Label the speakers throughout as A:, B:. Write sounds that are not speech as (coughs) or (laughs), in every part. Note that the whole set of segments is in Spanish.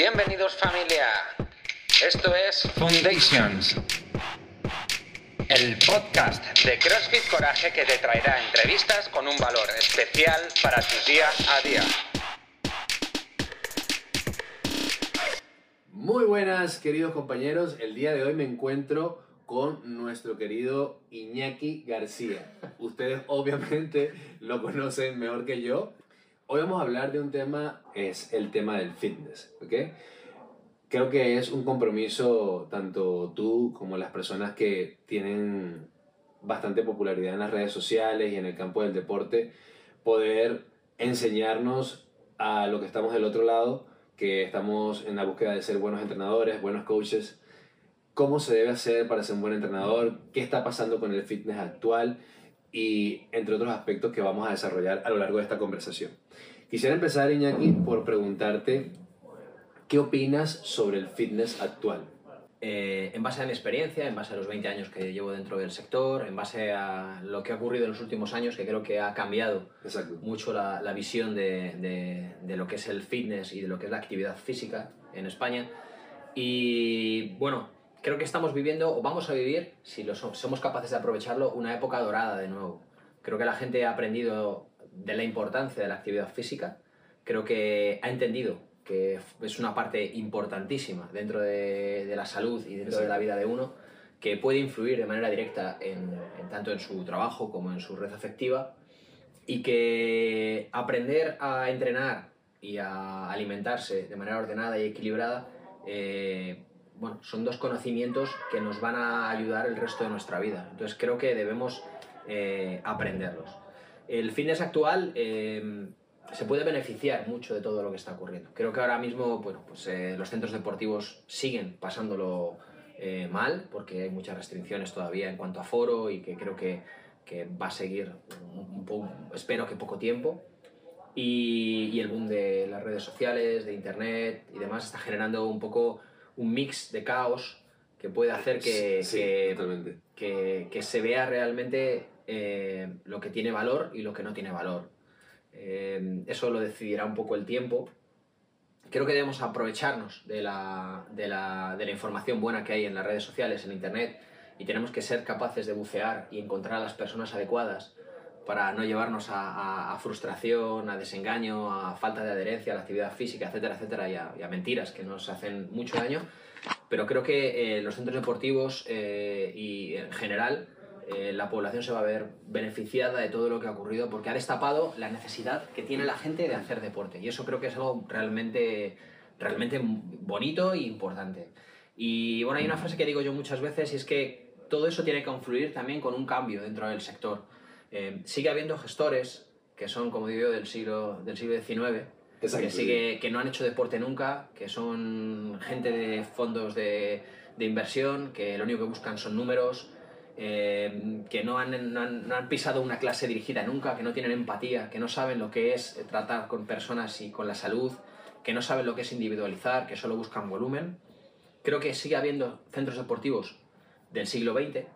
A: Bienvenidos familia. Esto es Foundations, el podcast de CrossFit Coraje que te traerá entrevistas con un valor especial para tu día a día.
B: Muy buenas queridos compañeros, el día de hoy me encuentro con nuestro querido Iñaki García. Ustedes obviamente lo conocen mejor que yo. Hoy vamos a hablar de un tema, es el tema del fitness, ¿ok? Creo que es un compromiso tanto tú como las personas que tienen bastante popularidad en las redes sociales y en el campo del deporte, poder enseñarnos a lo que estamos del otro lado, que estamos en la búsqueda de ser buenos entrenadores, buenos coaches, cómo se debe hacer para ser un buen entrenador, qué está pasando con el fitness actual y entre otros aspectos que vamos a desarrollar a lo largo de esta conversación. Quisiera empezar, Iñaki, por preguntarte qué opinas sobre el fitness actual.
C: Eh, en base a mi experiencia, en base a los 20 años que llevo dentro del sector, en base a lo que ha ocurrido en los últimos años, que creo que ha cambiado
B: Exacto.
C: mucho la, la visión de, de, de, lo que es el fitness y de lo que es la actividad física en España. Y bueno, creo que estamos viviendo, o vamos a vivir, si lo somos capaces de aprovecharlo, una época dorada de nuevo. Creo que la gente ha aprendido de la importancia de la actividad física, creo que ha entendido que es una parte importantísima dentro de, de la salud y dentro de la vida de uno, que puede influir de manera directa en, en, tanto en su trabajo como en su red afectiva, y que aprender a entrenar y a alimentarse de manera ordenada y equilibrada eh, bueno, son dos conocimientos que nos van a ayudar el resto de nuestra vida. Entonces creo que debemos eh, aprenderlos. El fitness actual eh, se puede beneficiar mucho de todo lo que está ocurriendo. Creo que ahora mismo bueno, pues, eh, los centros deportivos siguen pasándolo eh, mal porque hay muchas restricciones todavía en cuanto a foro y que creo que, que va a seguir, un, espero que poco tiempo. Y el boom de las redes sociales, de internet y demás está generando un poco un mix de caos que puede hacer que,
B: Sí,
C: que,
B: totalmente.
C: que, que se vea realmente eh, lo que tiene valor y lo que no tiene valor. Eh, eso lo decidirá un poco el tiempo. Creo que debemos aprovecharnos de la, de, la, de la información buena que hay en las redes sociales, en Internet, y tenemos que ser capaces de bucear y encontrar a las personas adecuadas para no llevarnos a, frustración, a desengaño, a falta de adherencia a la actividad física, etcétera, etcétera, y a, y a mentiras que nos hacen mucho daño. Pero creo que eh, los centros deportivos eh, y en general eh, la población se va a ver beneficiada de todo lo que ha ocurrido porque ha destapado la necesidad que tiene la gente de hacer deporte. Y eso creo que es algo realmente, realmente bonito e importante. Y bueno, hay una frase que digo yo muchas veces y es que todo eso tiene que confluir también con un cambio dentro del sector. Eh, sigue habiendo gestores que son, como digo, del siglo, del siglo XIX,
B: Exacto,
C: que, sigue, que no han hecho deporte nunca, que son gente de fondos de, de inversión, que lo único que buscan son números, eh, que no han, no, han, no han, pisado una clase dirigida nunca, que no tienen empatía, que no saben lo que es tratar con personas y con la salud, que no saben lo que es individualizar, que solo buscan volumen. Creo que sigue habiendo centros deportivos del siglo XX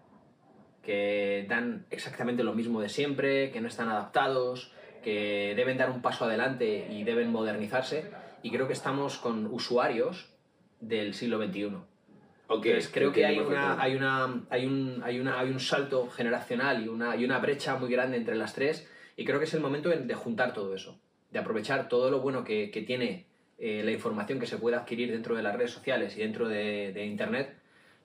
C: que dan exactamente lo mismo de siempre, que no están adaptados, que deben dar un paso adelante y deben modernizarse. Y creo que estamos con usuarios del siglo XXI.
B: Okay,
C: Entonces, creo que hay, una, hay, una, hay, un, hay, una, hay un salto generacional y una, y una brecha muy grande entre las tres. Y creo que es el momento de juntar todo eso, de aprovechar todo lo bueno que, que tiene eh, la información que se puede adquirir dentro de las redes sociales y dentro de, de Internet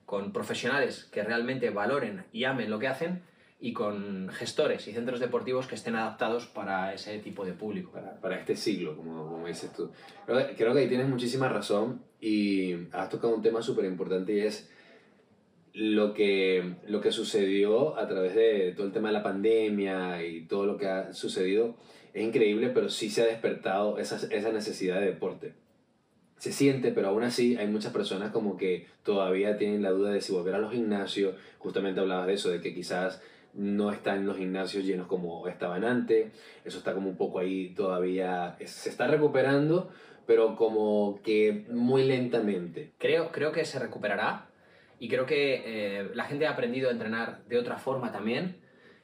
C: con profesionales que realmente valoren y amen lo que hacen y con gestores y centros deportivos que estén adaptados para ese tipo de público.
B: Para, para este siglo, como, como, dices tú. Creo que, creo que ahí tienes muchísima razón y has tocado un tema súper importante y es lo que, lo que sucedió a través de todo el tema de la pandemia y todo lo que ha sucedido. Es increíble, pero sí se ha despertado esa, esa necesidad de deporte se siente, pero aún así hay muchas personas como que todavía tienen la duda de si volver a los gimnasios. Justamente hablabas de eso, de que quizás no están los gimnasios llenos como estaban antes. Eso está como un poco ahí todavía, se está recuperando, pero como que muy lentamente.
C: Creo, creo que se recuperará y creo que eh, la gente ha aprendido a entrenar de otra forma también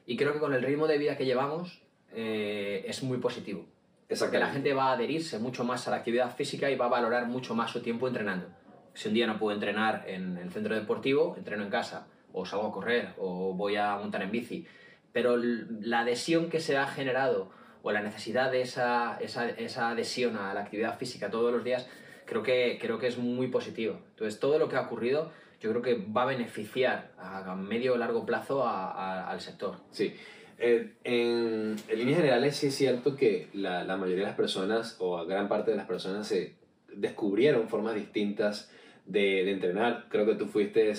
C: y creo que con el ritmo de vida que llevamos eh, es muy positivo.
B: Exactamente.
C: la gente va a adherirse mucho más a la actividad física y va a valorar mucho más su tiempo entrenando. Si un día no puedo entrenar en el centro deportivo, entreno en casa, o salgo a correr, o voy a montar en bici. Pero la adhesión que se ha generado, o la necesidad de esa, esa, esa adhesión a la actividad física todos los días, creo que, creo que es muy positivo. Entonces, todo lo que ha ocurrido, yo creo que va a beneficiar a medio o largo plazo al sector.
B: Sí. Eh, en, en líneas generales sí es cierto que la, la mayoría de las personas o gran parte de las personas se descubrieron formas distintas de, de entrenar. Creo que tú fuiste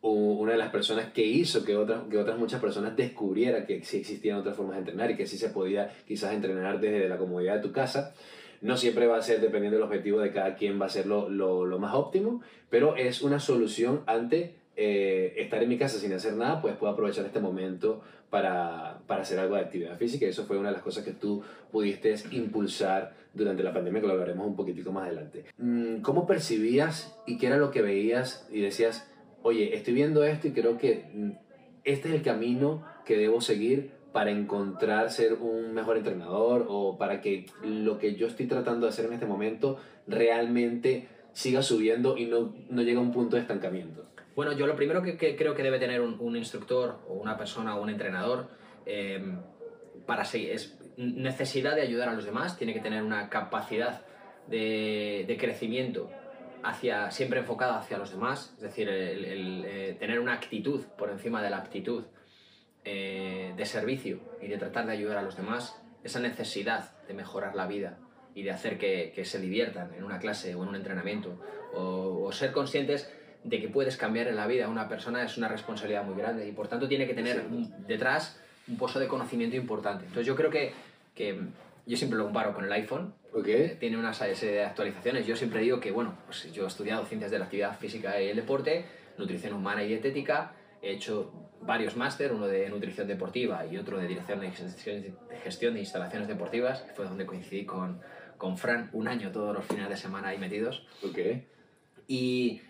B: una de las personas que hizo que otras, que otras muchas personas descubrieran que sí existían otras formas de entrenar y que sí se podía quizás entrenar desde la comodidad de tu casa. No siempre va a ser, dependiendo del objetivo de cada quien, va a ser lo, lo, lo más óptimo, pero es una solución ante eh, estar en mi casa sin hacer nada, pues puedo aprovechar este momento para, para hacer algo de actividad física. Eso fue una de las cosas que tú pudiste impulsar durante la pandemia, que lo hablaremos un poquitico más adelante. Mm, ¿Cómo percibías y qué era lo que veías y decías, oye, estoy viendo esto y creo que mm, este es el camino que debo seguir para encontrar ser un mejor entrenador o para que lo que yo estoy tratando de hacer en este momento realmente siga subiendo y no, no llegue a un punto de estancamiento?
C: Bueno, yo lo primero que, creo que debe tener un, instructor o una persona o un entrenador eh, para seguir es necesidad de ayudar a los demás, tiene que tener una capacidad de, crecimiento hacia, siempre enfocada hacia los demás, es decir, eh, tener una actitud por encima de la aptitud eh, de servicio y de tratar de ayudar a los demás, esa necesidad de mejorar la vida y de hacer que, se diviertan en una clase o en un entrenamiento o ser conscientes de que puedes cambiar en la vida a una persona es una responsabilidad muy grande y por tanto tiene que tener un- detrás un pozo de conocimiento importante. Entonces yo creo que, que yo siempre lo comparo con el iPhone,
B: ¿Ok?
C: tiene una serie de actualizaciones. Yo siempre digo que, bueno, pues yo he estudiado ciencias de la actividad física y el deporte, nutrición humana y dietética, he hecho varios máster, uno de nutrición deportiva y otro de dirección de gestión de, instalaciones deportivas, que fue donde coincidí con, con Fran un año todos los fines de semana ahí metidos.
B: ¿Ok?
C: Y,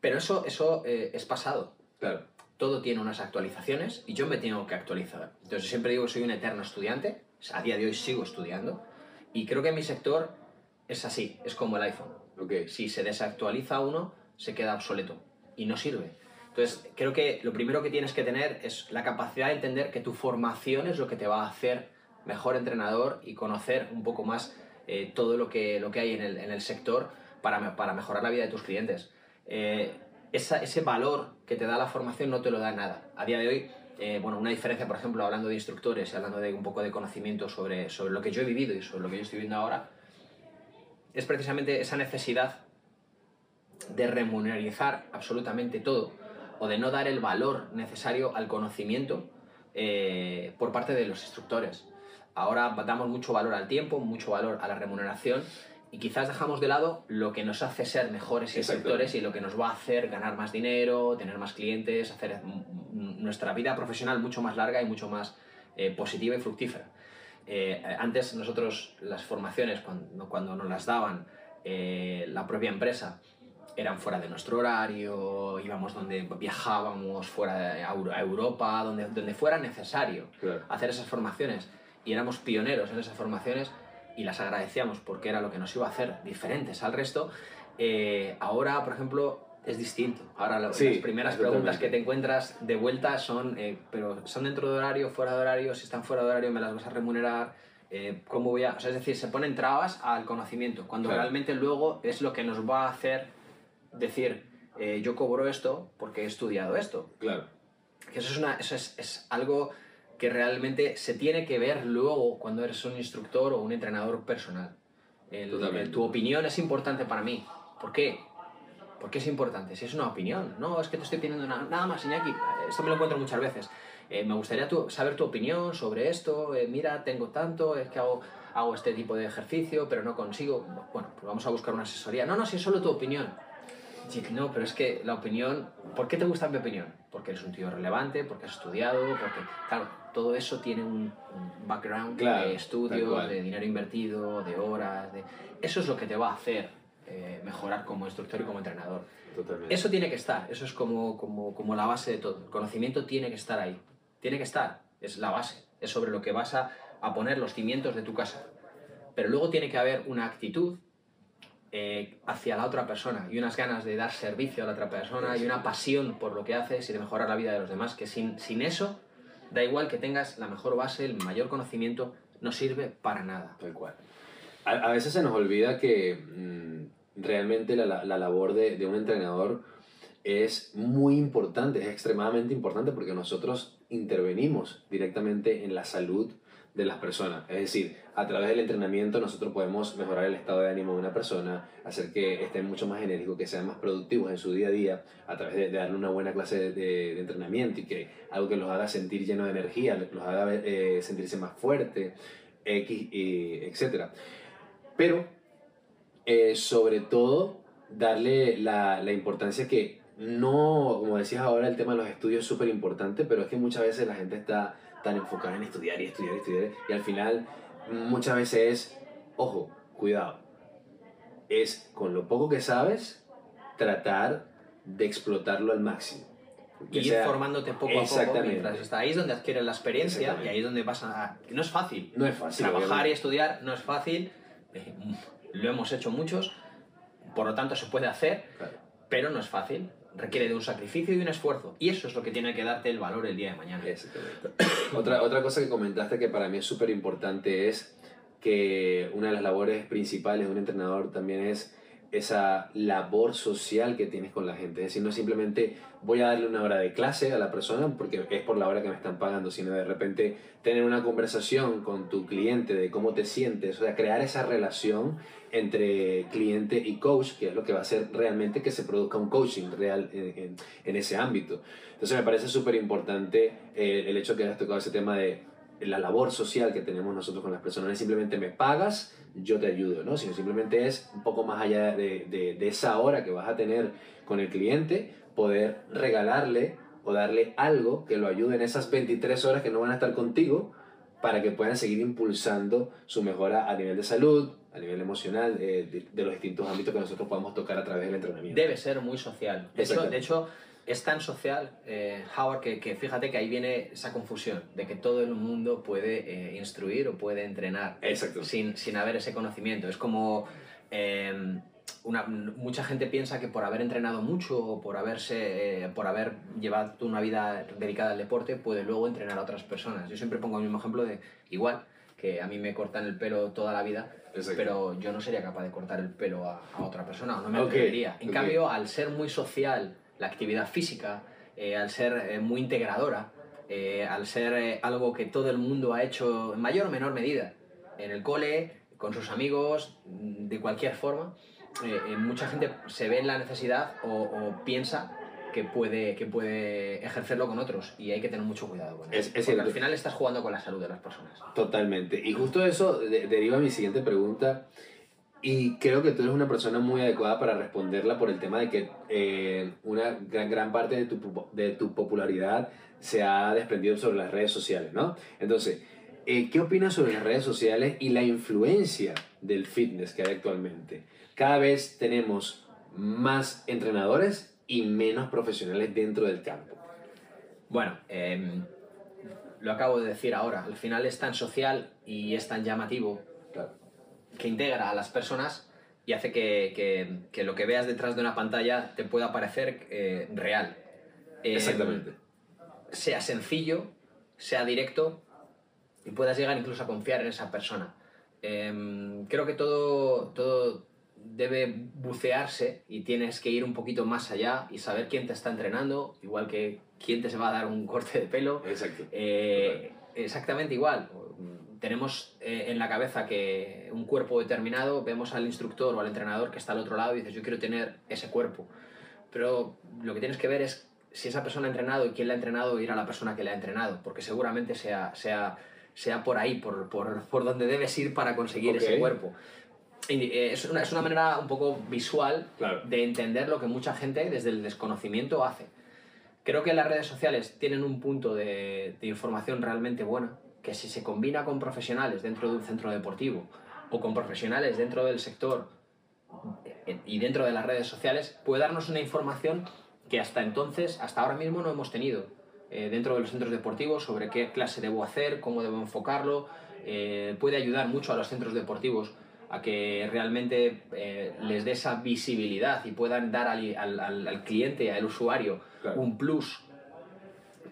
C: pero eso, eso eh, es pasado.
B: Claro.
C: Todo tiene unas actualizaciones y yo me tengo que actualizar. Entonces siempre digo que soy un eterno estudiante, a día de hoy sigo estudiando y creo que mi sector es así, es como el iPhone.
B: ¿Ok?
C: Si se desactualiza uno, se queda obsoleto y no sirve. Entonces, creo que lo primero que tienes que tener es la capacidad de entender que tu formación es lo que te va a hacer mejor entrenador y conocer un poco más eh, todo lo que, lo que hay en el, en el sector para, para mejorar la vida de tus clientes. Eh, ese valor que te da la formación no te lo da nada. A día de hoy, eh, bueno, una diferencia, por ejemplo, hablando de instructores hablando de un poco de conocimiento sobre, sobre lo que yo he vivido y sobre lo que yo estoy viendo ahora, es precisamente esa necesidad de remunerizar absolutamente todo o de no dar el valor necesario al conocimiento eh, por parte de los instructores. Ahora damos mucho valor al tiempo, mucho valor a la remuneración y quizás dejamos de lado lo que nos hace ser mejores instructores y lo que nos va a hacer ganar más dinero, tener más clientes, hacer mm, mm, nuestra vida profesional mucho más larga y mucho más eh, positiva y fructífera. Eh, antes nosotros las formaciones, cuando, cuando nos las daban eh, la propia empresa, eran fuera de nuestro horario, íbamos donde viajábamos, fuera de a Europa, donde, donde fuera necesario
B: Claro.
C: hacer esas formaciones y éramos pioneros en esas formaciones y las agradecíamos porque era lo que nos iba a hacer diferentes al resto. Eh, ahora, por ejemplo, es distinto. Ahora lo-
B: Sí,
C: las primeras preguntas que te encuentras de vuelta son, eh, pero ¿son dentro de horario, fuera de horario? Si están fuera de horario, ¿me las vas a remunerar? Eh, ¿Cómo voy a...? O sea, es decir, se ponen trabas al conocimiento, cuando
B: Claro.
C: realmente luego es lo que nos va a hacer decir, eh, yo cobro esto porque he estudiado esto.
B: Claro.
C: Que eso es, una, eso es, es algo que realmente se tiene que ver luego cuando eres un instructor o un entrenador personal. El- el- tu opinión es importante para mí. ¿Por qué? ¿Por qué es importante? Si es una opinión. No, es que te estoy pidiendo na- nada más, Iñaki. Esto me lo encuentro muchas veces. Eh, me gustaría tu- saber tu opinión sobre esto. Eh, mira, tengo tanto, es que hago, hago este tipo de ejercicio, pero no consigo. Bueno, pues vamos a buscar una asesoría. No, no, si es solo tu opinión. No, pero es que la opinión... ¿Por qué te gusta mi opinión? Porque eres un tío relevante, porque has estudiado, porque... Claro, todo eso tiene un, un background
B: Claro,
C: de estudio, de dinero invertido, de horas, de... Eso es lo que te va a hacer eh, mejorar como instructor y como entrenador.
B: Totalmente.
C: Eso tiene que estar, eso es como, como, como la base de todo. El conocimiento tiene que estar ahí, tiene que estar, es la base, es sobre lo que vas a, a poner los cimientos de tu casa. pero luego tiene que haber una actitud eh, hacia la otra persona y unas ganas de dar servicio a la otra persona y una pasión por lo que haces y de mejorar la vida de los demás, que sin, sin eso da igual que tengas la mejor base, el mayor conocimiento, no sirve para nada.
B: Cual. A, veces se nos olvida que mm, realmente la, la, la labor de un entrenador es muy importante, es extremadamente importante porque nosotros intervenimos directamente en la salud de las personas. Es decir, a través del entrenamiento nosotros podemos mejorar el estado de ánimo de una persona, hacer que estén mucho más enérgicos, que sean más productivos en su día a día, a través de, darle una buena clase de, entrenamiento y que algo que los haga sentir lleno de energía, los haga eh, sentirse más fuerte, X, y etc. Pero, eh, sobre todo, darle la, la importancia que no, como decías ahora, el tema de los estudios es súper importante, pero es que muchas veces la gente está tan enfocada en estudiar y estudiar y estudiar y al final muchas veces es, ojo, cuidado, es con lo poco que sabes tratar de explotarlo al máximo.
C: Y ir sea, formándote poco a poco mientras está. Ahí es donde adquieres la experiencia y ahí es donde vas a... No es fácil.
B: No es fácil.
C: Trabajar obviamente. y estudiar no es fácil. Eh, lo hemos hecho muchos. Por lo tanto, se puede hacer, claro. pero no es fácil requiere de un sacrificio y un esfuerzo. Y eso es lo que tiene que darte el valor el día de mañana. (coughs)
B: Otra, otra cosa que comentaste que para mí es súper importante es que una de las labores principales de un entrenador también es esa labor social que tienes con la gente. Es decir, no simplemente voy a darle una hora de clase a la persona porque es por la hora que me están pagando, sino de repente tener una conversación con tu cliente de cómo te sientes, o sea, crear esa relación entre cliente y coach, que es lo que va a hacer realmente que se produzca un coaching real en, ese ámbito. Entonces me parece súper importante eh, el hecho que hayas tocado ese tema de la labor social que tenemos nosotros con las personas. No es simplemente me pagas, yo te ayudo, ¿no? Sino simplemente es un poco más allá de, de, de esa hora que vas a tener con el cliente, poder regalarle o darle algo que lo ayude en esas 23 horas que no van a estar contigo para que puedan seguir impulsando su mejora a nivel de salud, a nivel emocional, eh, de, de, los distintos ámbitos que nosotros podamos tocar a través del entrenamiento.
C: Debe ser muy social. De hecho, de hecho es tan social, eh, Howard, que, que, fíjate que ahí viene esa confusión de que todo el mundo puede eh, instruir o puede entrenar
B: Exacto.
C: Sin, sin haber ese conocimiento. Es como... Eh, una, mucha gente piensa que por haber entrenado mucho o por, haberse, eh, por haber llevado una vida dedicada al deporte puede luego entrenar a otras personas. Yo siempre pongo el mismo ejemplo de igual que a mí me cortan el pelo toda la vida, Exacto. pero yo no sería capaz de cortar el pelo a, a otra persona, o no me okay. atrevería. En okay. cambio, al ser muy social, la actividad física, eh, al ser eh, muy integradora, eh, al ser algo que todo el mundo ha hecho en mayor o menor medida, en el cole, con sus amigos, de cualquier forma, mucha gente se ve en la necesidad o, o piensa que puede, que puede ejercerlo con otros y hay que tener mucho cuidado con eso. Es, al final estás jugando con la salud de las personas.
B: Totalmente. Y justo eso de, deriva mi siguiente pregunta. Y creo que tú eres una persona muy adecuada para responderla por el tema de que eh, una gran, gran parte de tu, de tu popularidad se ha desprendido sobre las redes sociales, ¿no? Entonces, eh, ¿qué opinas sobre las redes sociales y la influencia del fitness que hay actualmente? Cada vez tenemos más entrenadores y menos profesionales dentro del campo.
C: Bueno, eh, lo acabo de decir ahora, al final es tan social y es tan llamativo
B: claro.
C: Que integra a las personas y hace que, que, que, lo que veas detrás de una pantalla te pueda parecer eh, real.
B: Eh, Exactamente.
C: Sea sencillo, sea directo y puedas llegar incluso a confiar en esa persona. Eh, creo que todo, todo debe bucearse y tienes que ir un poquito más allá y saber quién te está entrenando, igual que quién te se va a dar un (laughs) corte de pelo.
B: Exacto.
C: Eh, exactamente igual. Tenemos eh, en la cabeza que un cuerpo determinado, vemos al instructor o al entrenador que está al otro lado y dices, yo quiero tener ese cuerpo. Pero lo que tienes que ver es si esa persona ha entrenado y quién la ha entrenado, ir a la persona que la ha entrenado, porque seguramente sea, sea, sea por ahí, por, por, por donde debes ir para conseguir okay. ese cuerpo. Eh, es una, es una manera un poco visual
B: claro.
C: de entender lo que mucha gente desde el desconocimiento hace. Creo que las redes sociales tienen un punto de, de, información realmente buena, que si se combina con profesionales dentro de un centro deportivo o con profesionales dentro del sector y dentro de las redes sociales, puede darnos una información que hasta entonces, hasta ahora mismo no hemos tenido eh, dentro de los centros deportivos sobre qué clase debo hacer, cómo debo enfocarlo, eh, puede ayudar mucho a los centros deportivos a que realmente eh, les dé esa visibilidad y puedan dar al, al, al- al cliente, al usuario,
B: Claro.
C: un plus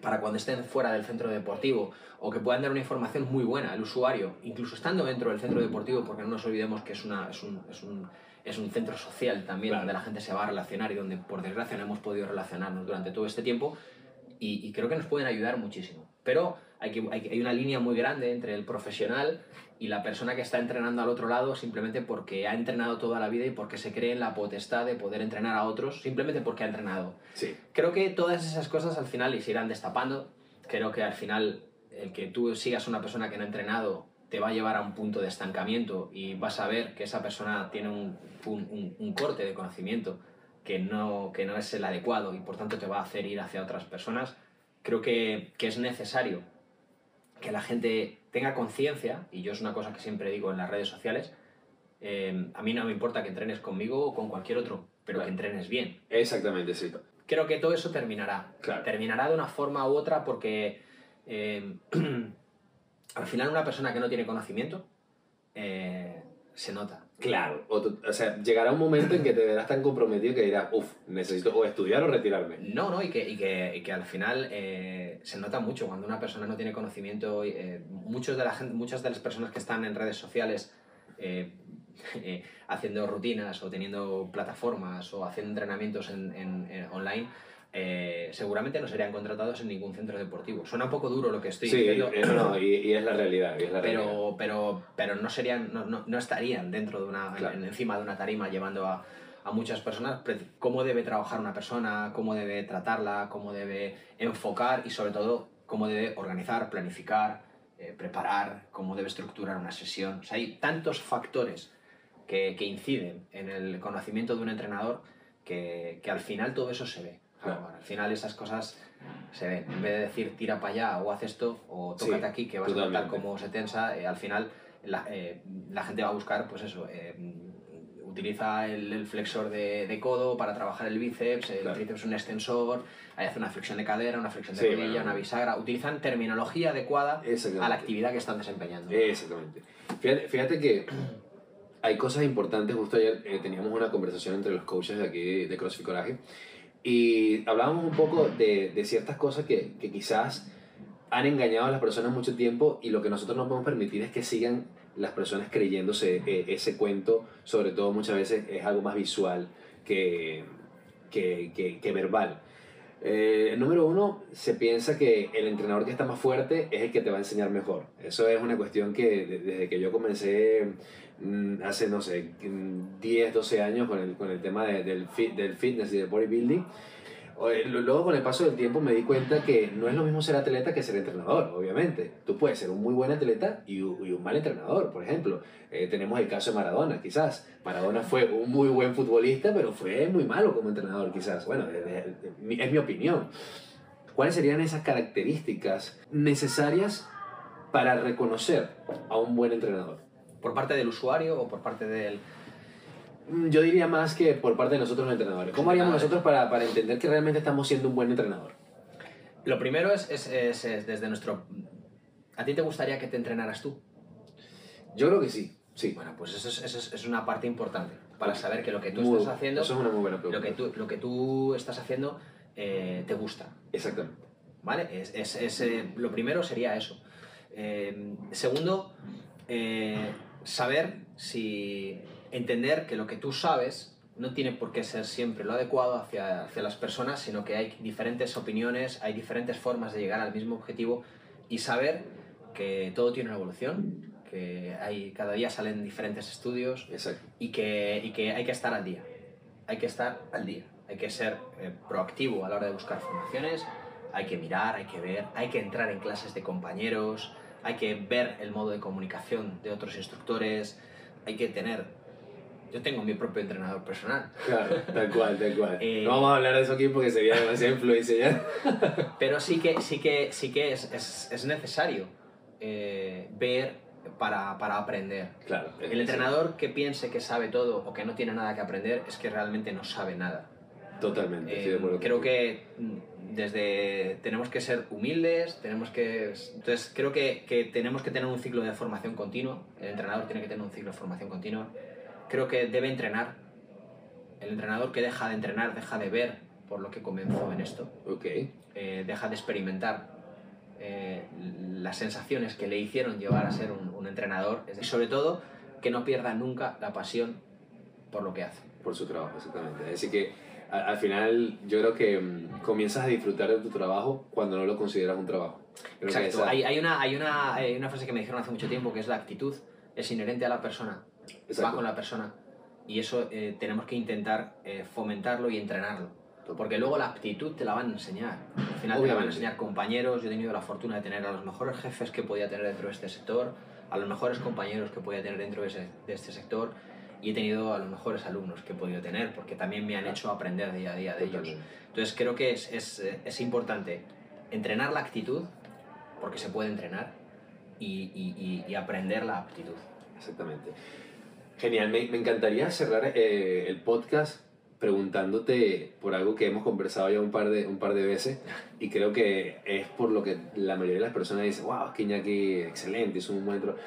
C: para cuando estén fuera del centro deportivo o que puedan dar una información muy buena al usuario, incluso estando dentro del centro deportivo, porque no nos olvidemos que es, una, es, un, es, un, es un centro social también
B: Claro.
C: donde la gente se va a relacionar y donde por desgracia no hemos podido relacionarnos durante todo este tiempo y, y creo que nos pueden ayudar muchísimo. Pero hay, que, hay, hay una línea muy grande entre el profesional y la persona que está entrenando al otro lado simplemente porque ha entrenado toda la vida y porque se cree en la potestad de poder entrenar a otros simplemente porque ha entrenado.
B: Sí,
C: Creo que todas esas cosas al final se irán destapando. Creo que al final el que tú sigas una persona que no ha entrenado te va a llevar a un punto de estancamiento y vas a ver que esa persona tiene un, un- un- un corte de conocimiento que no, que no es el adecuado y por tanto te va a hacer ir hacia otras personas. Creo que, que es necesario que la gente tenga conciencia, y yo es una cosa que siempre digo en las redes sociales, eh, a mí no me importa que entrenes conmigo o con cualquier otro, pero
B: Claro.
C: que entrenes bien
B: exactamente, sí.
C: creo que todo eso terminará.
B: Claro.
C: Terminará de una forma u otra porque eh, (clears throat) al final una persona que no tiene conocimiento eh, se nota.
B: Claro, o, sea, llegará un momento en que te verás tan comprometido que dirás, uff, necesito o estudiar o retirarme.
C: No, no, y que, y que, y que al final eh, se nota mucho cuando una persona no tiene conocimiento. eh, muchos de la gente, muchas de las personas que están en redes sociales eh, (laughs) haciendo rutinas o teniendo plataformas o haciendo entrenamientos en, en- en online, eh, seguramente no serían contratados en ningún centro deportivo. Suena un poco duro lo que estoy
B: Sí,
C: diciendo.
B: eh, no, y, y es la realidad, y es la realidad.
C: pero, pero, pero no serían, no, no, no estarían dentro de una,
B: Claro.
C: en- encima de una tarima llevando a, a muchas personas cómo debe trabajar una persona, cómo debe tratarla, cómo debe enfocar y sobre todo cómo debe organizar, planificar, eh, preparar, cómo debe estructurar una sesión. O sea, hay tantos factores que, que inciden en el conocimiento de un entrenador que, que al final todo eso se ve.
B: Claro.
C: Al final esas cosas se ven. En vez de decir tira para allá o haz esto o tócate
B: Sí,
C: aquí que vas a notar
B: totalmente.
C: cómo se tensa, eh, al final la, eh, la gente va a buscar, pues eso, eh, utiliza el, el flexor de, de codo para trabajar el bíceps, el
B: Claro.
C: tríceps un extensor, ahí hace una flexión de cadera, una flexión de
B: Sí,
C: rodilla,
B: bueno.
C: una bisagra. Utilizan terminología adecuada a la actividad que están desempeñando.
B: Exactamente. Fíjate, fíjate que hay cosas importantes. Justo ayer eh, teníamos una conversación entre los coaches de aquí de CrossFit Coraje y hablábamos un poco de, de ciertas cosas que, que quizás han engañado a las personas mucho tiempo y lo que nosotros no podemos permitir es que sigan las personas creyéndose eh, ese cuento, sobre todo muchas veces es algo más visual que, que, que, que verbal. Eh, número uno, se piensa que el entrenador que está más fuerte es el que te va a enseñar mejor. Eso es una cuestión que de- desde que yo comencé mm, hace, no sé, mm, 10, 12 años con el, con el tema de- del, del fitness y del bodybuilding, luego con el paso del tiempo me di cuenta que no es lo mismo ser atleta que ser entrenador, obviamente. Tú puedes ser un muy buen atleta y, un mal entrenador, por ejemplo. Eh, tenemos el caso de Maradona, quizás. Maradona fue un muy buen futbolista, pero fue muy malo como entrenador, quizás. Bueno, es mi opinión. ¿Cuáles serían esas características necesarias para reconocer a un buen entrenador?
C: ¿Por parte del usuario o por parte del...?
B: Mm, Yo diría más que por parte de nosotros los entrenadores. ¿Cómo haríamos nosotros para, para entender que realmente estamos siendo un buen entrenador?
C: Lo primero es, es, es- es desde nuestro... ¿A ti te gustaría que te entrenaras tú?
B: Yo creo que sí, sí.
C: Bueno, pues eso es, eso es- es una parte importante para saber que lo que tú
B: Muy-
C: estás haciendo,
B: Eso es una muy buena pregunta.
C: lo que tú, lo que tú estás haciendo eh, te gusta.
B: Exactamente.
C: ¿Vale? Es, es- eh, lo primero sería eso. Eh, segundo, saber si entender que lo que tú sabes no tiene por qué ser siempre lo adecuado hacia, hacia las personas, sino que hay diferentes opiniones, hay diferentes formas de llegar al mismo objetivo y saber que todo tiene una evolución, que hay, cada día salen diferentes estudios y que, y que hay que estar al día. Hay que estar al día. Hay que ser eh, proactivo a la hora de buscar formaciones. Hay que mirar, hay que ver, hay que entrar en clases de compañeros, hay que ver el modo de comunicación de otros instructores, hay que tener... Yo tengo mi propio entrenador personal,
B: Claro, tal cual, tal cual. (laughs)
C: Eh,
B: no vamos a hablar de eso aquí porque sería demasiada influencia ya. (laughs)
C: pero sí que, sí que, sí que es, es, es necesario eh, ver para, para aprender.
B: Claro.
C: El entrenador que piense que sabe todo o que no tiene nada que aprender es que realmente no sabe nada.
B: Totalmente, estoy de
C: Eh,
B: acuerdo.
C: creo que mm, desde tenemos que ser humildes, tenemos que entonces creo que, que tenemos que tener un ciclo de formación continua. El entrenador tiene que tener un ciclo de formación continua. Creo que debe entrenar. El entrenador que deja de entrenar deja de ver por lo que comenzó en esto,
B: Ok,
C: eh, deja de experimentar eh, las sensaciones que le hicieron llevar a ser un, un entrenador y sobre todo que no pierda nunca la pasión por lo que hace.
B: por su trabajo, exactamente. Así que a- al final yo creo que mm, comienzas a disfrutar de tu trabajo cuando no lo consideras un trabajo. Creo
C: Exacto.
B: esa-
C: Hay, hay una, hay, una, hay una frase que me dijeron hace mucho tiempo que es la actitud es inherente a la persona,
B: Exacto.
C: va con la persona y eso eh, tenemos que intentar eh, fomentarlo y entrenarlo. Porque luego la aptitud te la van a enseñar. Al final te la van a
B: Obviamente.
C: enseñar compañeros. Yo he tenido la fortuna de tener a los mejores jefes que podía tener dentro de este sector, a los mejores compañeros que podía tener dentro de, ese- de este sector y he tenido a los mejores alumnos que he podido tener porque también me han hecho aprender día a día de ellos.
B: Totalmente.
C: Entonces creo que es, es, eh, es importante entrenar la actitud, porque se puede entrenar, y, y- y- y aprender la aptitud.
B: Exactamente. Genial, me, encantaría cerrar eh, el podcast preguntándote por algo que hemos conversado ya un par, de, un par de veces y creo que es por lo que la mayoría de las personas dicen, wow, es que Iñaki, excelente, es un buen entrenador".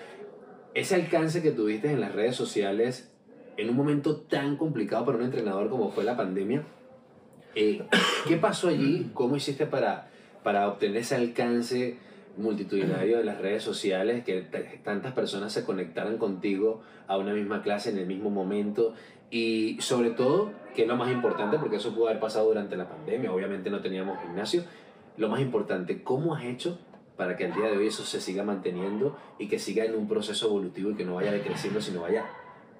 B: Ese alcance que tuviste en las redes sociales en un momento tan complicado para un entrenador como fue la pandemia, eh, ¿qué pasó allí? ¿Cómo hiciste para, para obtener ese alcance multitudinario en las redes sociales, que tantas personas se conectaran contigo a una misma clase en el mismo momento? Y sobre todo, que es lo más importante, porque eso pudo haber pasado durante la pandemia, obviamente no teníamos gimnasio, lo más importante, ¿cómo has hecho para que al día de hoy eso se siga manteniendo y que siga en un proceso evolutivo y que no vaya decreciendo, sino vaya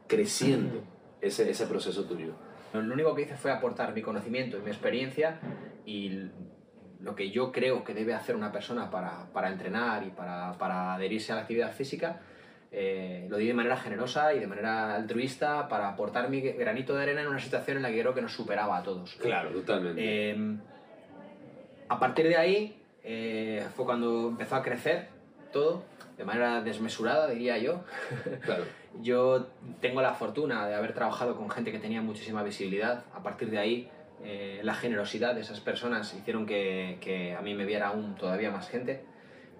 B: creciendo ese, ese proceso tuyo?
C: Lo único que hice fue aportar mi conocimiento y mi experiencia y lo que yo creo que debe hacer una persona para, para entrenar y para, para adherirse a la actividad física. eh, lo di de manera generosa y de manera altruista para aportar mi granito de arena en una situación en la que creo que nos superaba a todos.
B: Claro, totalmente.
C: Eh, a partir de ahí eh, fue cuando empezó a crecer todo de manera desmesurada, diría yo. (laughs)
B: claro.
C: Yo tengo la fortuna de haber trabajado con gente que tenía muchísima visibilidad. A partir de ahí, eh, la generosidad de esas personas hicieron que, que a mí me viera aún todavía más gente.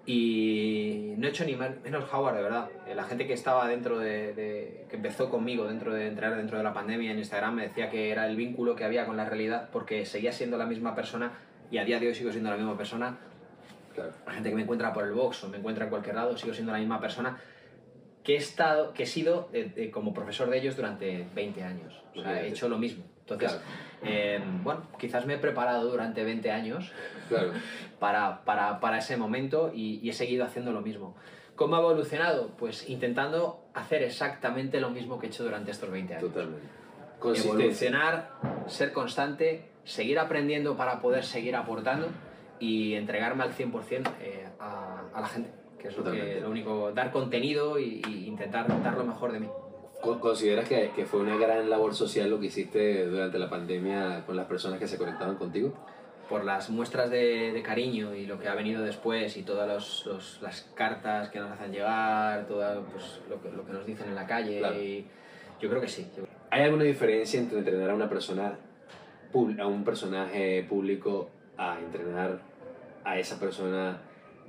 C: Y no he hecho ni menos Howard, de verdad. Eh, La gente que estaba dentro de, de- que empezó conmigo dentro de entrar dentro de la pandemia en Instagram me decía que era el vínculo que había con la realidad porque seguía siendo la misma persona y a día de hoy sigo siendo la misma persona
B: claro.
C: la gente que me encuentra por el box o me encuentra en cualquier lado, sigo siendo la misma persona que he, estado, que he sido eh, eh, como profesor de ellos durante 20 años. O sea, he hecho lo mismo. Entonces,
B: Claro.
C: eh, bueno, quizás me he preparado durante 20 años
B: Claro. (laughs)
C: para, para, para ese momento y, y he seguido haciendo lo mismo. ¿Cómo ha evolucionado? Pues intentando hacer exactamente lo mismo que he hecho durante estos 20 años.
B: Totalmente.
C: Evolucionar, ser constante, seguir aprendiendo para poder seguir aportando y entregarme al 100% eh, a, a la gente, que es lo, que, lo único, dar contenido y intentar dar lo mejor de mí.
B: Co- ¿Consideras que, que fue una gran labor social lo que hiciste durante la pandemia con las personas que se conectaban contigo?
C: Por las muestras de, de cariño y lo que ha venido después y todas los- los- las cartas que nos hacen llegar, todo pues, lo, que, lo que nos dicen en la calle,
B: Claro.
C: y yo creo que sí.
B: ¿Hay alguna diferencia entre entrenar a una persona, a un personaje público, a entrenar a esa persona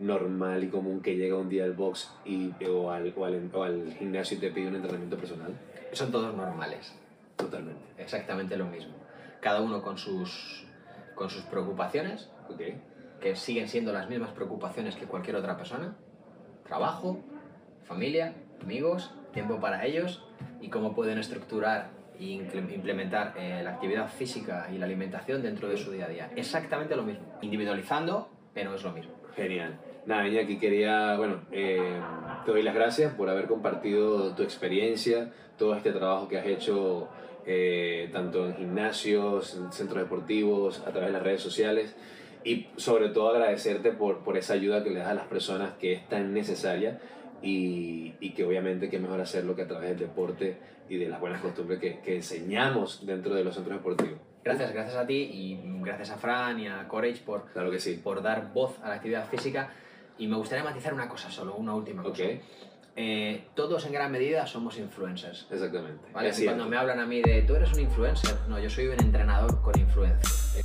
B: normal y común que llega un día al box y, o, al, o, al, o al gimnasio y te pide un entrenamiento personal?
C: Son todos normales.
B: Totalmente.
C: exactamente lo mismo. Cada uno con sus, con sus preocupaciones, que siguen siendo las mismas preocupaciones que cualquier otra persona. Trabajo, familia, amigos, tiempo para ellos y cómo pueden estructurar e implementar eh, la actividad física y la alimentación dentro de su día a día. Exactamente lo mismo. Individualizando, pero es lo mismo.
B: Genial. Nada, Iñaki, quería, bueno, eh, te doy las gracias por haber compartido tu experiencia, todo este trabajo que has hecho eh, tanto en gimnasios, en centros deportivos, a través de las redes sociales y sobre todo agradecerte por, por esa ayuda que le das a las personas que es tan necesaria y, y que obviamente que mejor hacerlo que a través del deporte y de las buenas costumbres que, que enseñamos dentro de los centros deportivos.
C: Gracias, gracias a ti y gracias a Fran y a Courage por,
B: Claro que sí.
C: por dar voz a la actividad física. Y me gustaría matizar una cosa solo, una última cosa. Eh, todos en gran medida somos influencers.
B: Exactamente.
C: ¿vale? Cuando me hablan a mí de tú eres un influencer, no, yo soy un entrenador con influencia.